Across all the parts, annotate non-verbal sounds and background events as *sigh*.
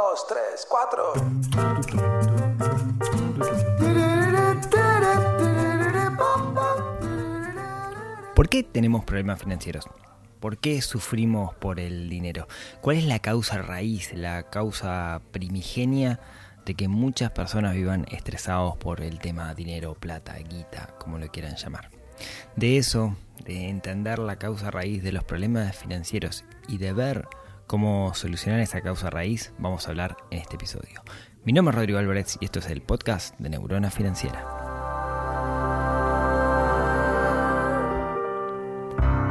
dos, tres, cuatro. ¿Por qué tenemos problemas financieros? ¿Por qué sufrimos por el dinero? ¿Cuál es la causa raíz, la causa primigenia de que muchas personas vivan estresados por el tema dinero, plata, guita, como lo quieran llamar? De eso, de entender la causa raíz de los problemas financieros y de ver cómo solucionar esa causa raíz, vamos a hablar en este episodio. Mi nombre es Rodrigo Álvarez y esto es el podcast de Neurona Financiera.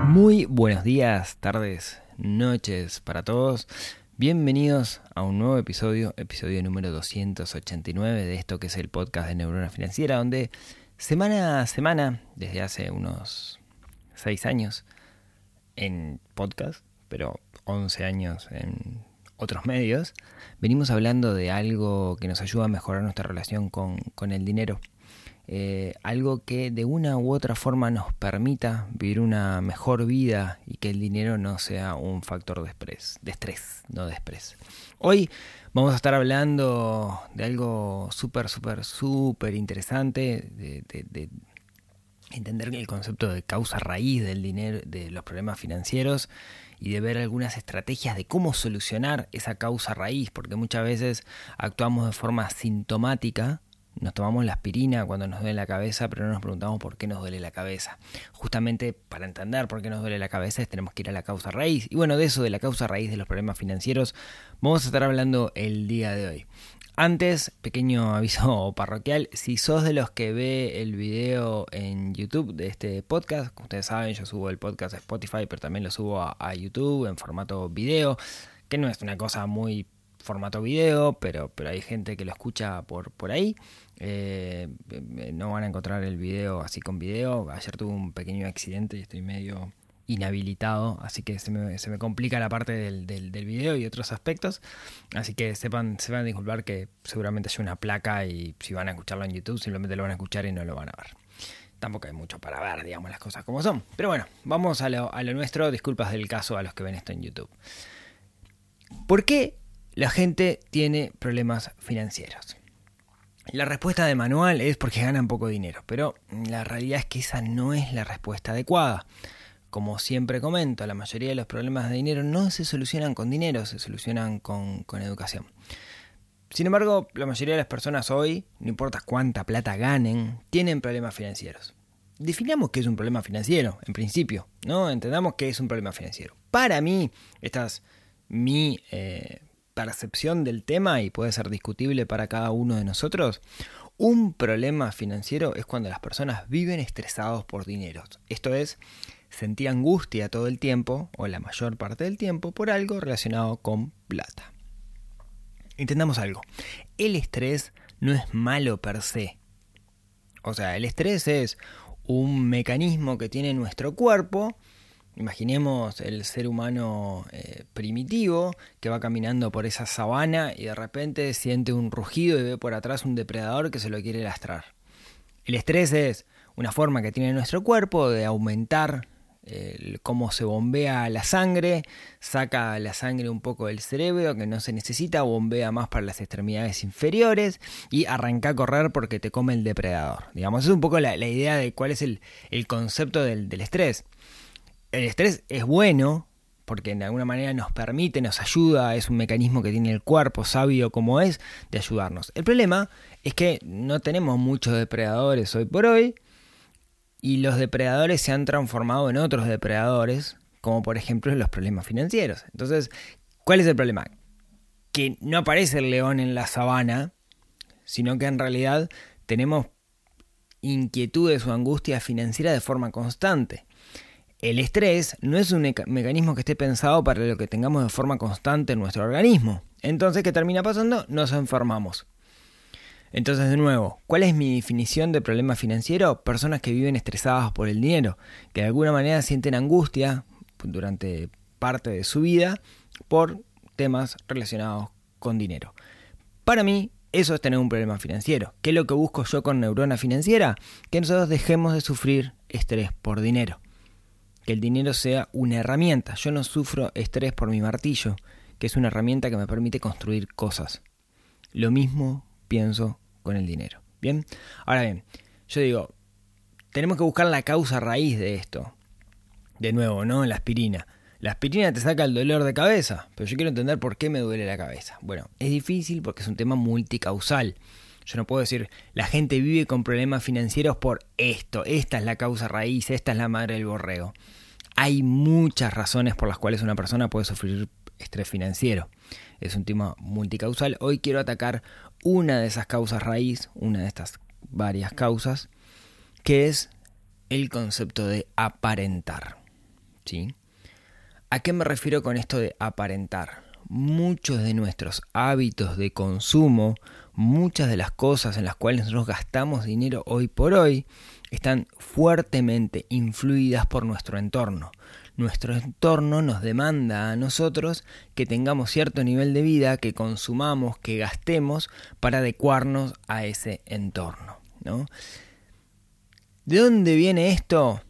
Muy buenos días, tardes, noches para todos. Bienvenidos a un nuevo episodio, episodio número 289 de esto que es el podcast de Neurona Financiera, donde semana a semana, desde hace unos 6 años en podcast, pero 11 años en otros medios, venimos hablando de algo que nos ayuda a mejorar nuestra relación con, con el dinero. Eh, algo que de una u otra forma nos permita vivir una mejor vida y que el dinero no sea un factor de estrés, de estrés no de estrés. Hoy vamos a estar hablando de algo súper, súper, súper interesante, de, de entender el concepto de causa raíz del dinero, de los problemas financieros y de ver algunas estrategias de cómo solucionar esa causa raíz, porque muchas veces actuamos de forma sintomática nos tomamos la aspirina cuando nos duele la cabeza, pero no nos preguntamos por qué nos duele la cabeza. Justamente para entender por qué nos duele la cabeza tenemos que ir a la causa raíz. Y bueno, de eso, de la causa raíz de los problemas financieros, vamos a estar hablando el día de hoy. Antes, pequeño *laughs* aviso parroquial, si sos de los que ve el video en YouTube de este podcast, como ustedes saben, yo subo el podcast a Spotify, pero también lo subo a, YouTube en formato video, que no es una cosa muy formato video, pero, pero hay gente que lo escucha por, por ahí. Eh, no van a encontrar el video así con video. Ayer tuve un pequeño accidente y estoy medio inhabilitado, así que se me, se me complica la parte del, del, video y otros aspectos. Así que sepan, sepan disculpar que seguramente hay una placa y si van a escucharlo en YouTube simplemente lo van a escuchar y no lo van a ver. Tampoco hay mucho para ver, digamos, las cosas como son. Pero bueno, vamos a lo, a lo nuestro. Disculpas del caso a los que ven esto en YouTube. ¿Por qué la gente tiene problemas financieros. La respuesta de manual es porque ganan poco dinero, pero la realidad es que esa no es la respuesta adecuada. Como siempre comento, la mayoría de los problemas de dinero no se solucionan con dinero, se solucionan con, con educación. Sin embargo, la mayoría de las personas hoy, no importa cuánta plata ganen, tienen problemas financieros. Definamos qué es un problema financiero, en principio, ¿no? Entendamos qué es un problema financiero. Para mí, esta es mi eh, percepción del tema y puede ser discutible para cada uno de nosotros, un problema financiero es cuando las personas viven estresados por dinero. Esto es, sentir angustia todo el tiempo o la mayor parte del tiempo por algo relacionado con plata. Entendamos algo, el estrés no es malo per se. O sea, el estrés es un mecanismo que tiene nuestro cuerpo Imaginemos el ser humano eh, primitivo que va caminando por esa sabana y de repente siente un rugido y ve por atrás un depredador que se lo quiere lastrar. El estrés es una forma que tiene nuestro cuerpo de aumentar cómo se bombea la sangre, saca la sangre un poco del cerebro que no se necesita, bombea más para las extremidades inferiores y arranca a correr porque te come el depredador. Digamos, es un poco la, idea de cuál es el, concepto del estrés el estrés es bueno porque de alguna manera nos permite, nos ayuda, es un mecanismo que tiene el cuerpo sabio como es de ayudarnos. El problema es que no tenemos muchos depredadores hoy por hoy y los depredadores se han transformado en otros depredadores, como por ejemplo los problemas financieros. Entonces, ¿cuál es el problema? Que no aparece el león en la sabana, sino que en realidad tenemos inquietudes o angustia financiera de forma constante. El estrés no es un mecanismo que esté pensado para lo que tengamos de forma constante en nuestro organismo. Entonces, ¿qué termina pasando? Nos enfermamos. Entonces, de nuevo, ¿cuál es mi definición de problema financiero? Personas que viven estresadas por el dinero, que de alguna manera sienten angustia durante parte de su vida por temas relacionados con dinero. Para mí, eso es tener un problema financiero. ¿Qué es lo que busco yo con neurona financiera? Que nosotros dejemos de sufrir estrés por dinero que el dinero sea una herramienta. Yo no sufro estrés por mi martillo, que es una herramienta que me permite construir cosas. Lo mismo pienso con el dinero. Bien, ahora bien, yo digo, tenemos que buscar la causa raíz de esto. De nuevo, ¿no? La aspirina. La aspirina te saca el dolor de cabeza, pero yo quiero entender por qué me duele la cabeza. Bueno, es difícil porque es un tema multicausal. Yo no puedo decir, la gente vive con problemas financieros por esto, esta es la causa raíz, esta es la madre del borrego. Hay muchas razones por las cuales una persona puede sufrir estrés financiero. Es un tema multicausal. Hoy quiero atacar una de esas causas raíz, una de estas varias causas, que es el concepto de aparentar. ¿Sí? ¿A qué me refiero con esto de aparentar? Muchos de nuestros hábitos de consumo, muchas de las cosas en las cuales nosotros gastamos dinero hoy por hoy, están fuertemente influidas por nuestro entorno. Nuestro entorno nos demanda a nosotros que tengamos cierto nivel de vida, que consumamos, que gastemos para adecuarnos a ese entorno. ¿no? ¿De dónde viene esto?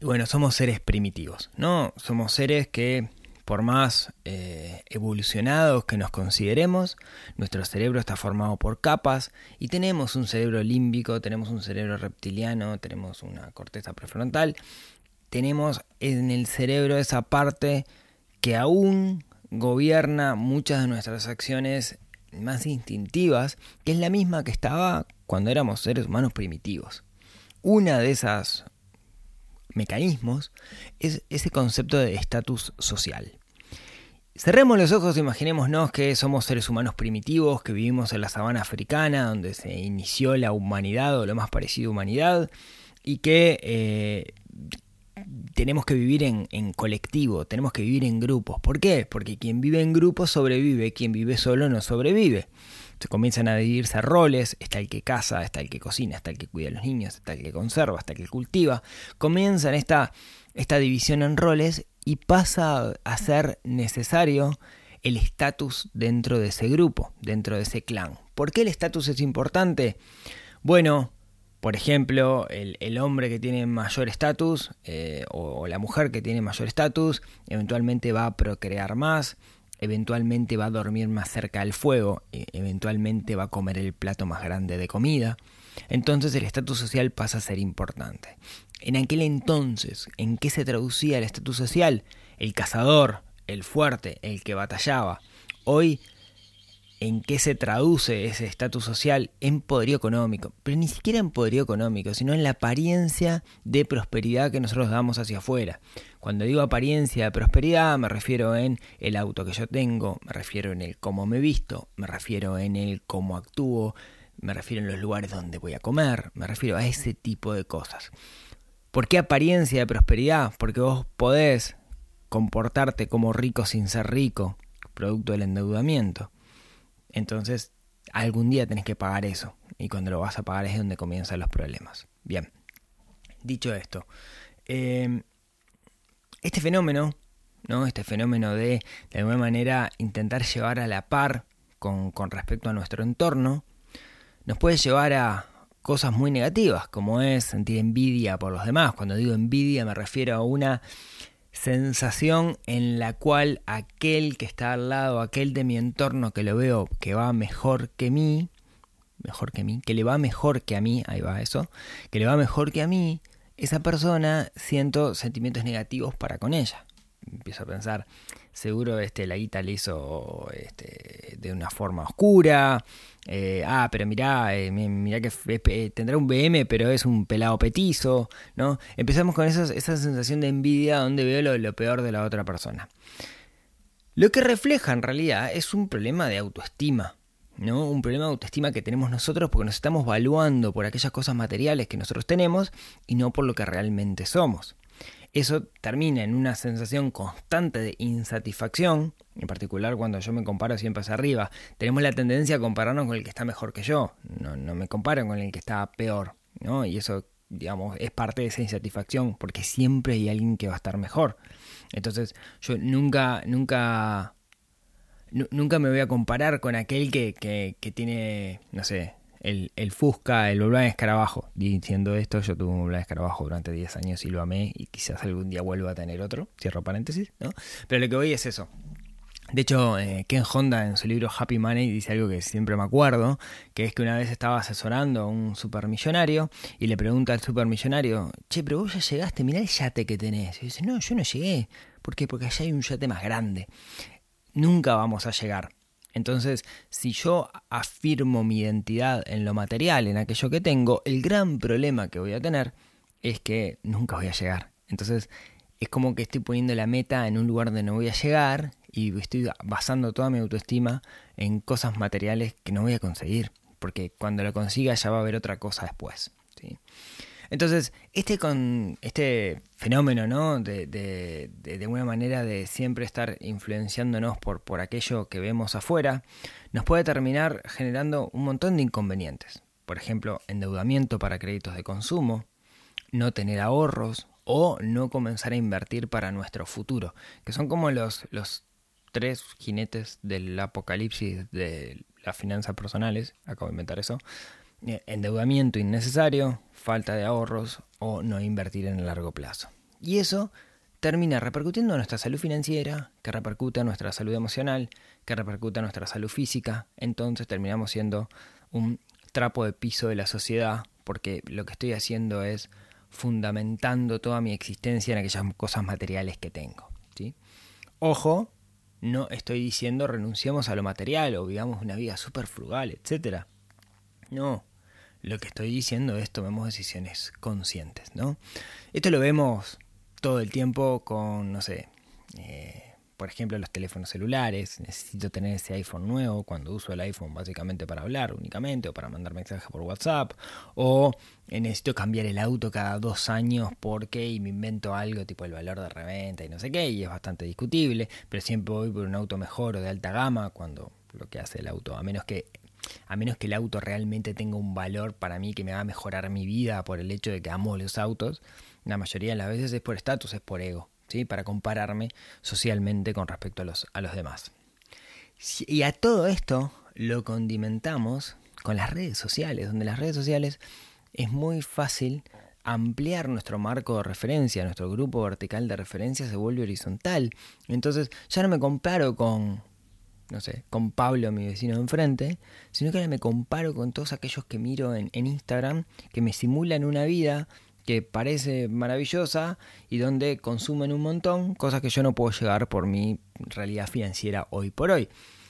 Bueno, somos seres primitivos, ¿no? Somos seres que, por más eh, evolucionados que nos consideremos, nuestro cerebro está formado por capas y tenemos un cerebro límbico, tenemos un cerebro reptiliano, tenemos una corteza prefrontal, tenemos en el cerebro esa parte que aún gobierna muchas de nuestras acciones más instintivas, que es la misma que estaba cuando éramos seres humanos primitivos. Una de esas mecanismos es ese concepto de estatus social. Cerremos los ojos e imaginémonos que somos seres humanos primitivos, que vivimos en la sabana africana, donde se inició la humanidad o lo más parecido a humanidad, y que eh, tenemos que vivir en, colectivo, tenemos que vivir en grupos. ¿Por qué? Porque quien vive en grupo sobrevive, quien vive solo no sobrevive se comienzan a dividirse roles, está el que caza, está el que cocina, está el que cuida a los niños, está el que conserva, está el que cultiva. Comienzan esta, esta división en roles y pasa a ser necesario el estatus dentro de ese grupo, dentro de ese clan. ¿Por qué el estatus es importante? Bueno, por ejemplo, el, hombre que tiene mayor estatus eh, o, la mujer que tiene mayor estatus eventualmente va a procrear más, eventualmente va a dormir más cerca del fuego, e, eventualmente va a comer el plato más grande de comida. Entonces el estatus social pasa a ser importante. En aquel entonces, ¿en qué se traducía el estatus social? El cazador, el fuerte, el que batallaba. Hoy en qué se traduce ese estatus social en poderío económico, pero ni siquiera en poderío económico, sino en la apariencia de prosperidad que nosotros damos hacia afuera. Cuando digo apariencia de prosperidad me refiero en el auto que yo tengo, me refiero en el cómo me visto, me refiero en el cómo actúo, me refiero en los lugares donde voy a comer, me refiero a ese tipo de cosas. ¿Por qué apariencia de prosperidad? Porque vos podés comportarte como rico sin ser rico, producto del endeudamiento. Entonces, algún día tenés que pagar eso. Y cuando lo vas a pagar es donde comienzan los problemas. Bien, dicho esto, em, este fenómeno, ¿no? Este fenómeno de, de alguna manera, intentar llevar a la par con, con respecto a nuestro entorno, nos puede llevar a cosas muy negativas, como es sentir envidia por los demás. Cuando digo envidia me refiero a una sensación en la cual aquel que está al lado, aquel de mi entorno que lo veo que va mejor que mí, mejor que mí, que le va mejor que a mí, ahí va eso, que le va mejor que a mí, esa persona siento sentimientos negativos para con ella. Empiezo a pensar, seguro este, la guita le hizo este, de una forma oscura, eh, ah, pero mirá, eh, mirá que eh, tendrá un BM, pero es un pelado petizo, ¿no? Empezamos con esa sensación de envidia donde veo lo, lo peor de la otra persona. Lo que refleja en realidad es un problema de autoestima, ¿no? Un problema de autoestima que tenemos nosotros porque nos estamos valuando por aquellas cosas materiales que nosotros tenemos y no por lo que realmente somos. Eso termina en una sensación constante de insatisfacción, en particular cuando yo me comparo siempre hacia arriba. Tenemos la tendencia a compararnos con el que está mejor que yo, no, no me comparo con el que está peor, ¿no? Y eso, digamos, es parte de esa insatisfacción, porque siempre hay alguien que va a estar mejor. Entonces, yo nunca, nunca, nunca me voy a comparar con aquel que, que, que tiene, no sé, el, el Fusca, el Volkswagen Escarabajo. Diciendo esto, yo tuve un Volkswagen Escarabajo durante 10 años y lo amé y quizás algún día vuelva a tener otro, cierro paréntesis, ¿no? Pero lo que voy es eso. De hecho, eh, Ken Honda en su libro Happy Money dice algo que siempre me acuerdo, que es que una vez estaba asesorando a un supermillonario y le pregunta al supermillonario, che, pero vos ya llegaste, mirá el yate que tenés. Y dice, no, yo no llegué. ¿Por qué? Porque allá hay un yate más grande. Nunca vamos a llegar. Entonces, si yo afirmo mi identidad en lo material, en aquello que tengo, el gran problema que voy a tener es que nunca voy a llegar. Entonces, es como que estoy poniendo la meta en un lugar donde no voy a llegar y estoy basando toda mi autoestima en cosas materiales que no voy a conseguir, porque cuando lo consiga ya va a haber otra cosa después. ¿sí? Entonces, este, con, este fenómeno, ¿no? De, de, de, una manera de siempre estar influenciándonos por, por aquello que vemos afuera, nos puede terminar generando un montón de inconvenientes. Por ejemplo, endeudamiento para créditos de consumo, no tener ahorros o no comenzar a invertir para nuestro futuro, que son como los, los tres jinetes del apocalipsis de las finanzas personales, acabo de inventar eso, endeudamiento innecesario, falta de ahorros o no invertir en el largo plazo. Y eso termina repercutiendo en nuestra salud financiera, que repercute en nuestra salud emocional, que repercute en nuestra salud física, entonces terminamos siendo un trapo de piso de la sociedad, porque lo que estoy haciendo es fundamentando toda mi existencia en aquellas cosas materiales que tengo. ¿sí? Ojo, no estoy diciendo renunciemos a lo material o vivamos una vida súper frugal, etc. No, lo que estoy diciendo es tomemos decisiones conscientes, ¿no? Esto lo vemos todo el tiempo con, no sé, eh, por ejemplo, los teléfonos celulares. Necesito tener ese iPhone nuevo cuando uso el iPhone básicamente para hablar únicamente o para mandar mensajes por WhatsApp. O necesito cambiar el auto cada dos años porque y me invento algo tipo el valor de reventa y no sé qué. Y es bastante discutible. Pero siempre voy por un auto mejor o de alta gama cuando lo que hace el auto, a menos que a menos que el auto realmente tenga un valor para mí que me haga mejorar mi vida por el hecho de que amo los autos, la mayoría de las veces es por estatus, es por ego para compararme socialmente con respecto a los, a los demás. Y a todo esto lo condimentamos con las redes sociales, donde las redes sociales es muy fácil ampliar nuestro marco de referencia, nuestro grupo vertical de referencia se vuelve horizontal. Entonces ya no me comparo con, no sé, con Pablo, mi vecino de enfrente, sino que ahora me comparo con todos aquellos que miro en, en Instagram, que me simulan una vida que parece maravillosa y donde consumen un montón, cosas que yo no puedo llegar por mi realidad financiera hoy por hoy.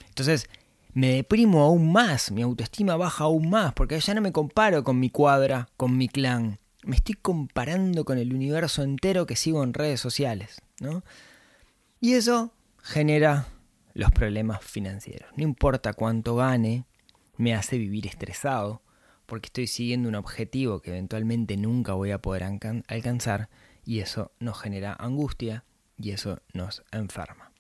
Entonces, me deprimo aún más, mi autoestima baja aún más, porque ya no me comparo con mi cuadra, con mi clan. Me estoy comparando con el universo entero que sigo en redes sociales, ¿no? Y eso genera los problemas financieros. No importa cuánto gane, me hace vivir estresado, porque estoy siguiendo un objetivo que eventualmente nunca voy a poder alcanzar y eso nos genera angustia y eso nos enferma.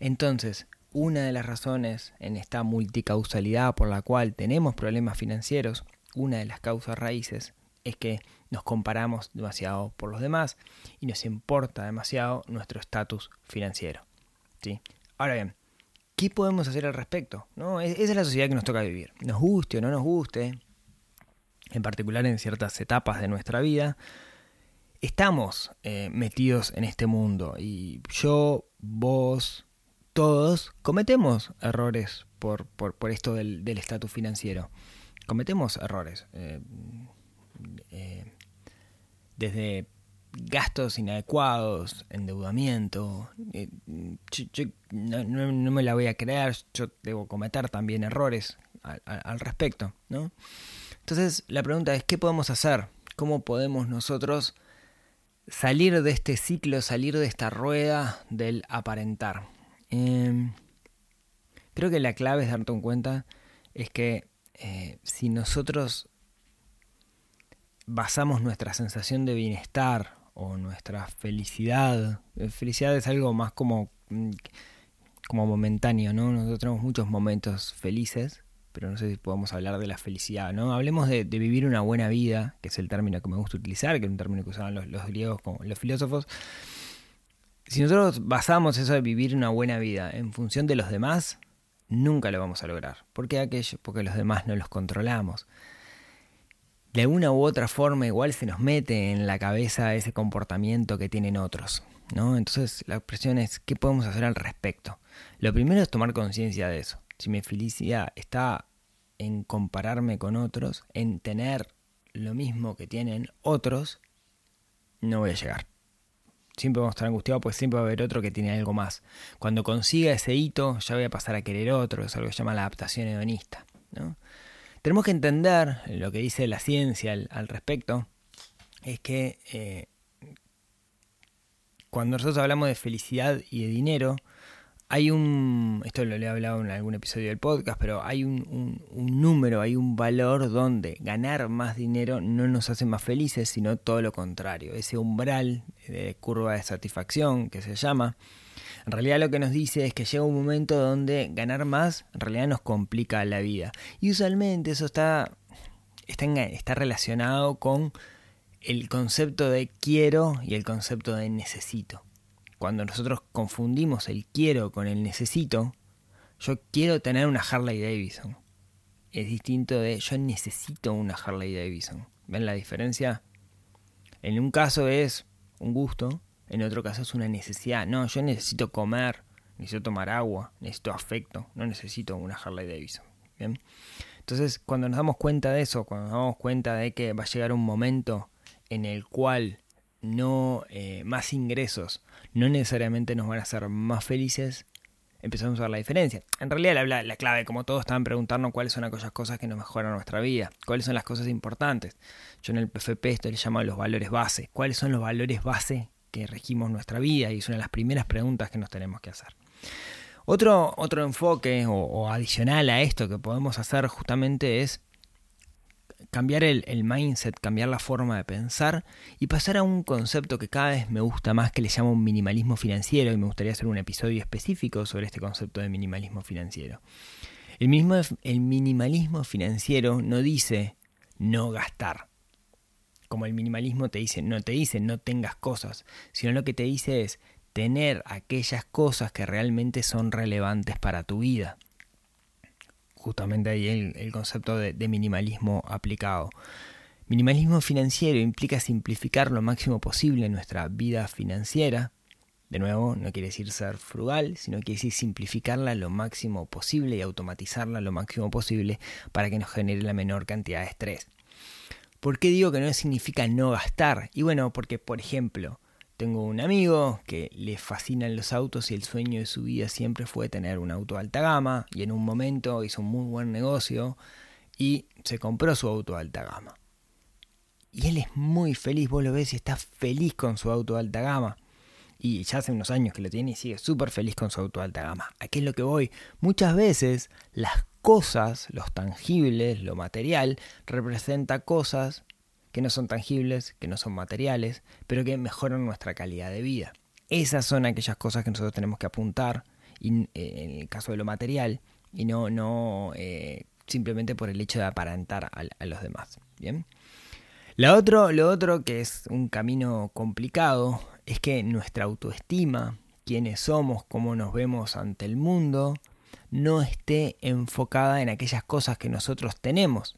Entonces, una de las razones en esta multicausalidad por la cual tenemos problemas financieros, una de las causas raíces, es que nos comparamos demasiado por los demás y nos importa demasiado nuestro estatus financiero. ¿sí? Ahora bien, ¿qué podemos hacer al respecto? ¿No? Esa es la sociedad que nos toca vivir. Nos guste o no nos guste, en particular en ciertas etapas de nuestra vida, estamos eh, metidos en este mundo y yo, vos, todos cometemos errores por, por, esto del estatus financiero. Cometemos errores. Eh, eh, desde gastos inadecuados, endeudamiento. no, me la voy a creer, yo debo cometer también errores al, respecto, ¿no? Entonces la pregunta es, ¿qué podemos hacer? ¿Cómo podemos nosotros salir de este ciclo, salir de esta rueda del aparentar? Em, creo que la clave es darte cuenta es que eh, si nosotros basamos nuestra sensación de bienestar o nuestra felicidad, eh, felicidad es algo más como, mm, como momentáneo, ¿no? Nosotros tenemos muchos momentos felices, pero no sé si podemos hablar de la felicidad, ¿no? Hablemos de, vivir una buena vida, que es el término que me gusta utilizar, que es un término que usaban los, griegos como los filósofos. Si nosotros basamos eso de vivir una buena vida en función de los demás, nunca lo vamos a lograr. ¿Por qué aquello? Porque los demás no los controlamos. De alguna u otra forma igual se nos mete en la cabeza ese comportamiento que tienen otros. ¿no? Entonces la expresión es, ¿qué podemos hacer al respecto? Lo primero es tomar conciencia de eso. Si mi felicidad está en compararme con otros, en tener lo mismo que tienen otros, no voy a llegar. Siempre vamos a estar angustiados porque siempre va a haber otro que tiene algo más. Cuando consiga ese hito, ya voy a pasar a querer otro, es algo que se llama la adaptación hedonista. ¿no? Tenemos que entender lo que dice la ciencia al, respecto, es que eh, cuando nosotros hablamos de felicidad y de dinero, hay un, esto lo he hablado en algún episodio del podcast, pero hay un, número, hay un valor donde ganar más dinero no nos hace más felices, sino todo lo contrario. Ese umbral de curva de satisfacción que se llama, en realidad lo que nos dice es que llega un momento donde ganar más en realidad nos complica la vida. Y usualmente eso está, está, está relacionado con el concepto de quiero y el concepto de necesito cuando nosotros confundimos el quiero con el necesito, yo quiero tener una Harley Davidson. Es distinto de yo necesito una Harley Davidson. ¿Ven la diferencia? En un caso es un gusto, en otro caso es una necesidad. No, yo necesito comer, necesito tomar agua, necesito afecto, no necesito una Harley Davidson. ¿Bien? Entonces, cuando nos damos cuenta de eso, cuando nos damos cuenta de que va a llegar un momento en el cual no eh, más ingresos no necesariamente nos van a hacer más felices, empezamos a ver la diferencia. En realidad la, la, clave, como todos estaban preguntando, cuáles son aquellas cosas que nos mejoran nuestra vida, cuáles son las cosas importantes. Yo en el PFP esto le llamo los valores base. ¿Cuáles son los valores base que regimos nuestra vida? Y es una de las primeras preguntas que nos tenemos que hacer. Otro, otro enfoque o adicional a esto que podemos hacer justamente es cambiar el, mindset, cambiar la forma de pensar y pasar a un concepto que cada vez me gusta más que le llamo minimalismo financiero y me gustaría hacer un episodio específico sobre este concepto de minimalismo financiero. El, mismo, el minimalismo financiero no dice no gastar. Como el minimalismo te dice, no te dice no tengas cosas, sino lo que te dice es tener aquellas cosas que realmente son relevantes para tu vida justamente ahí el, concepto de, minimalismo aplicado. Minimalismo financiero implica simplificar lo máximo posible nuestra vida financiera. De nuevo, no quiere decir ser frugal, sino quiere decir simplificarla lo máximo posible y automatizarla lo máximo posible para que nos genere la menor cantidad de estrés. ¿Por qué digo que no significa no gastar? Y bueno, porque por ejemplo, tengo un amigo que le fascinan los autos y el sueño de su vida siempre fue tener un auto de alta gama y en un momento hizo un muy buen negocio y se compró su auto de alta gama. Y él es muy feliz, vos lo ves y está feliz con su auto de alta gama. Y ya hace unos años que lo tiene y sigue súper feliz con su auto de alta gama. Aquí es lo que voy. Muchas veces las cosas, los tangibles, lo material, representa cosas que no son tangibles, que no son materiales, pero que mejoran nuestra calidad de vida. Esas son aquellas cosas que nosotros tenemos que apuntar eh, en el caso de lo material y no, no eh, simplemente por el hecho de aparentar a, los demás. Bien. Lo otro, lo otro que es un camino complicado es que nuestra autoestima, quiénes somos, cómo nos vemos ante el mundo, no esté enfocada en aquellas cosas que nosotros tenemos,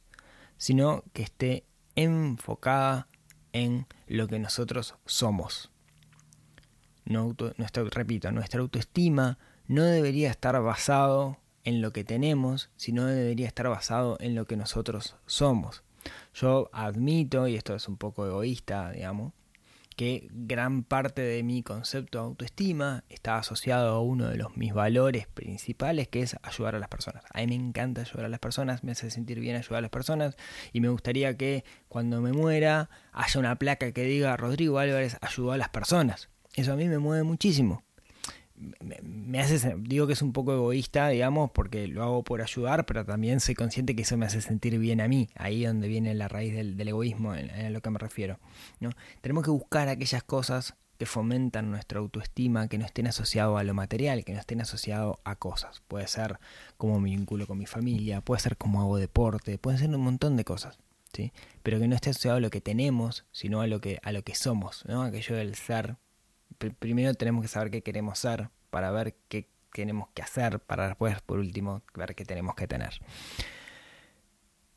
sino que esté enfocada en lo que nosotros somos. No repito, nuestra autoestima no debería estar basado en lo que tenemos, sino debería estar basado en lo que nosotros somos. Yo admito, y esto es un poco egoísta, digamos, que gran parte de mi concepto de autoestima está asociado a uno de los mis valores principales, que es ayudar a las personas. A mí me encanta ayudar a las personas, me hace sentir bien ayudar a las personas y me gustaría que cuando me muera haya una placa que diga Rodrigo Álvarez ayudó a las personas. Eso a mí me mueve muchísimo me, hace, digo que es un poco egoísta, digamos, porque lo hago por ayudar, pero también soy consciente que eso me hace sentir bien a mí, ahí donde viene la raíz del, egoísmo, a lo que me refiero. ¿no? Tenemos que buscar aquellas cosas que fomentan nuestra autoestima, que no estén asociados a lo material, que no estén asociados a cosas. Puede ser como me vinculo con mi familia, puede ser como hago deporte, puede ser un montón de cosas. ¿sí? Pero que no esté asociado a lo que tenemos, sino a lo que, a lo que somos, ¿no? aquello del ser primero tenemos que saber qué queremos ser para ver qué tenemos que hacer para después, por último, ver qué tenemos que tener.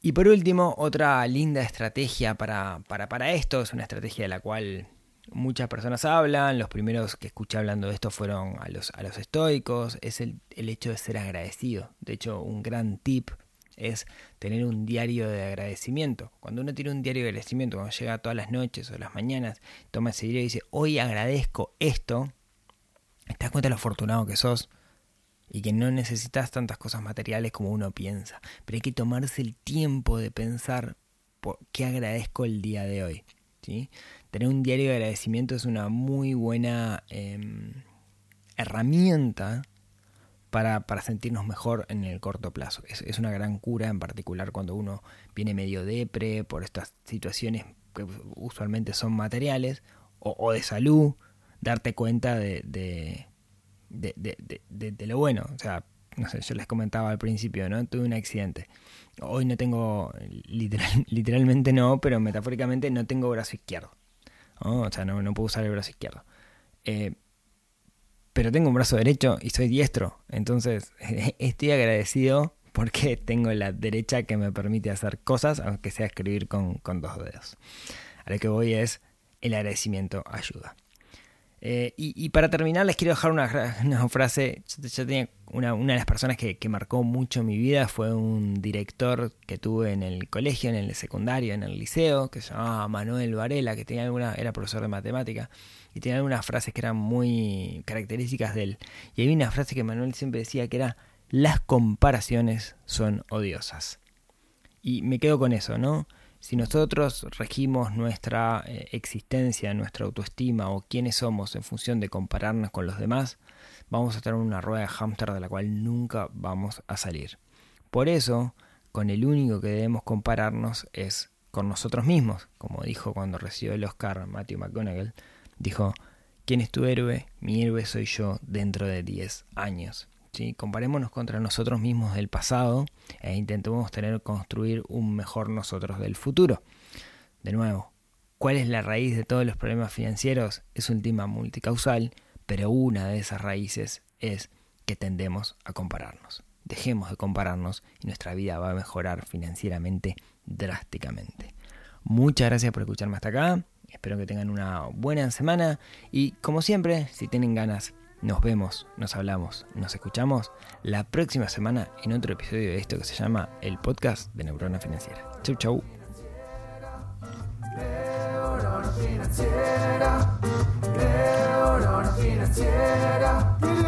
Y por último, otra linda estrategia para, para, para esto, es una estrategia de la cual muchas personas hablan, los primeros que escuché hablando de esto fueron a los, a los estoicos, es el, el hecho de ser agradecido. De hecho, un gran tip es tener un diario de agradecimiento. Cuando uno tiene un diario de agradecimiento, cuando llega todas las noches o las mañanas, toma ese diario y dice, hoy agradezco esto, te das cuenta de lo afortunado que sos y que no necesitas tantas cosas materiales como uno piensa. Pero hay que tomarse el tiempo de pensar por qué agradezco el día de hoy. ¿sí? Tener un diario de agradecimiento es una muy buena em, herramienta para, para, sentirnos mejor en el corto plazo. Es, una gran cura, en particular cuando uno viene medio depre por estas situaciones que usualmente son materiales o, de salud, darte cuenta de, de de, de, de, lo bueno. O sea, no sé, yo les comentaba al principio, ¿no? Tuve un accidente. Hoy no tengo, literal, *laughs* literalmente no, pero metafóricamente no tengo brazo izquierdo. O sea, no, no puedo usar el brazo izquierdo. Eh, pero tengo un brazo derecho y soy diestro. Entonces, *laughs* estoy agradecido porque tengo la derecha que me permite hacer cosas, aunque sea escribir con, con dos dedos. A lo que voy es, el agradecimiento ayuda. Eh, y, para terminar, les quiero dejar una, *laughs* frase. Yo, tenía una, una, de las personas que, marcó mucho mi vida fue un director que tuve en el colegio, en el secundario, en el liceo, que se llamaba Manuel Varela, que tenía alguna, era profesor de matemática, y tenía algunas frases que eran muy características de él. Y había una frase que Manuel siempre decía que era: Las comparaciones son odiosas. Y me quedo con eso, ¿no? Si nosotros regimos nuestra eh, existencia, nuestra autoestima o quiénes somos en función de compararnos con los demás, vamos a estar en una rueda de hámster de la cual nunca vamos a salir. Por eso, con el único que debemos compararnos es con nosotros mismos, como dijo cuando recibió el Oscar Matthew McConaughey, dijo, ¿quién es tu héroe? Mi héroe soy yo dentro de 10 años. Comparémonos contra nosotros mismos del pasado e intentemos tener construir un mejor nosotros del futuro. De nuevo, ¿cuál es la raíz de todos los problemas financieros? Es un tema multicausal, pero una de esas raíces es que tendemos a compararnos. Dejemos de compararnos y nuestra vida va a mejorar financieramente drásticamente. Muchas gracias por escucharme hasta acá. Espero que tengan una buena semana y como siempre, si tienen ganas nos vemos, nos hablamos, nos escuchamos la próxima semana en otro episodio de esto que se llama el podcast de Neurona Financiera. Chau, chau. financiera.